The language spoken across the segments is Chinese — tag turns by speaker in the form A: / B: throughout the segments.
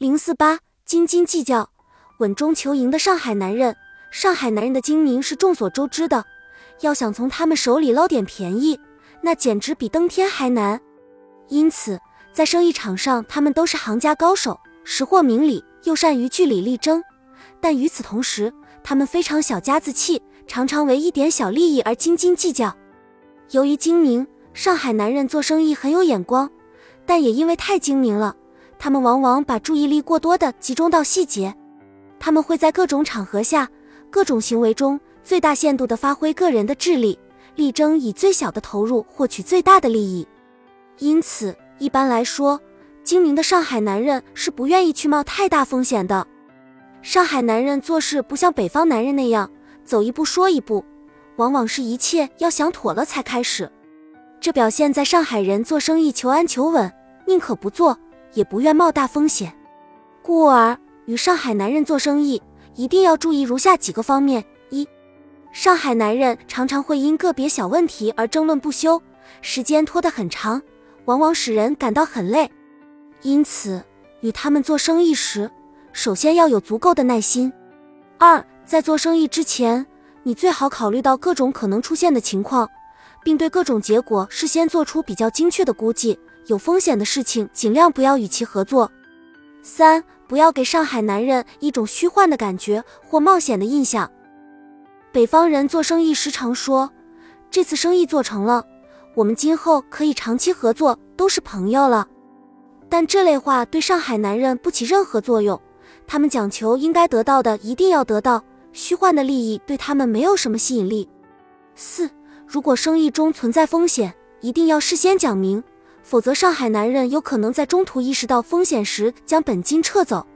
A: 零四八斤斤计较、稳中求赢的上海男人，上海男人的精明是众所周知的，要想从他们手里捞点便宜，那简直比登天还难。因此，在生意场上，他们都是行家高手，识货明理，又善于据理力争。但与此同时，他们非常小家子气，常常为一点小利益而斤斤计较。由于精明，上海男人做生意很有眼光，但也因为太精明了。他们往往把注意力过多的集中到细节，他们会在各种场合下、各种行为中最大限度地发挥个人的智力，力争以最小的投入获取最大的利益。因此，一般来说，精明的上海男人是不愿意去冒太大风险的。上海男人做事不像北方男人那样走一步说一步，往往是一切要想妥了才开始。这表现在上海人做生意求安求稳，宁可不做。也不愿冒大风险，故而与上海男人做生意，一定要注意如下几个方面：一、上海男人常常会因个别小问题而争论不休，时间拖得很长，往往使人感到很累。因此，与他们做生意时，首先要有足够的耐心。二、在做生意之前，你最好考虑到各种可能出现的情况，并对各种结果事先做出比较精确的估计。有风险的事情，尽量不要与其合作。三，不要给上海男人一种虚幻的感觉或冒险的印象。北方人做生意时常说：“这次生意做成了，我们今后可以长期合作，都是朋友了。”但这类话对上海男人不起任何作用。他们讲求应该得到的一定要得到，虚幻的利益对他们没有什么吸引力。四，如果生意中存在风险，一定要事先讲明。否则，上海男人有可能在中途意识到风险时将本金撤走。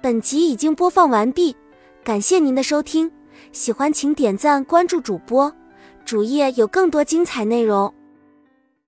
A: 本集已经播放完毕，感谢您的收听，喜欢请点赞关注主播，主页有更多精彩内容。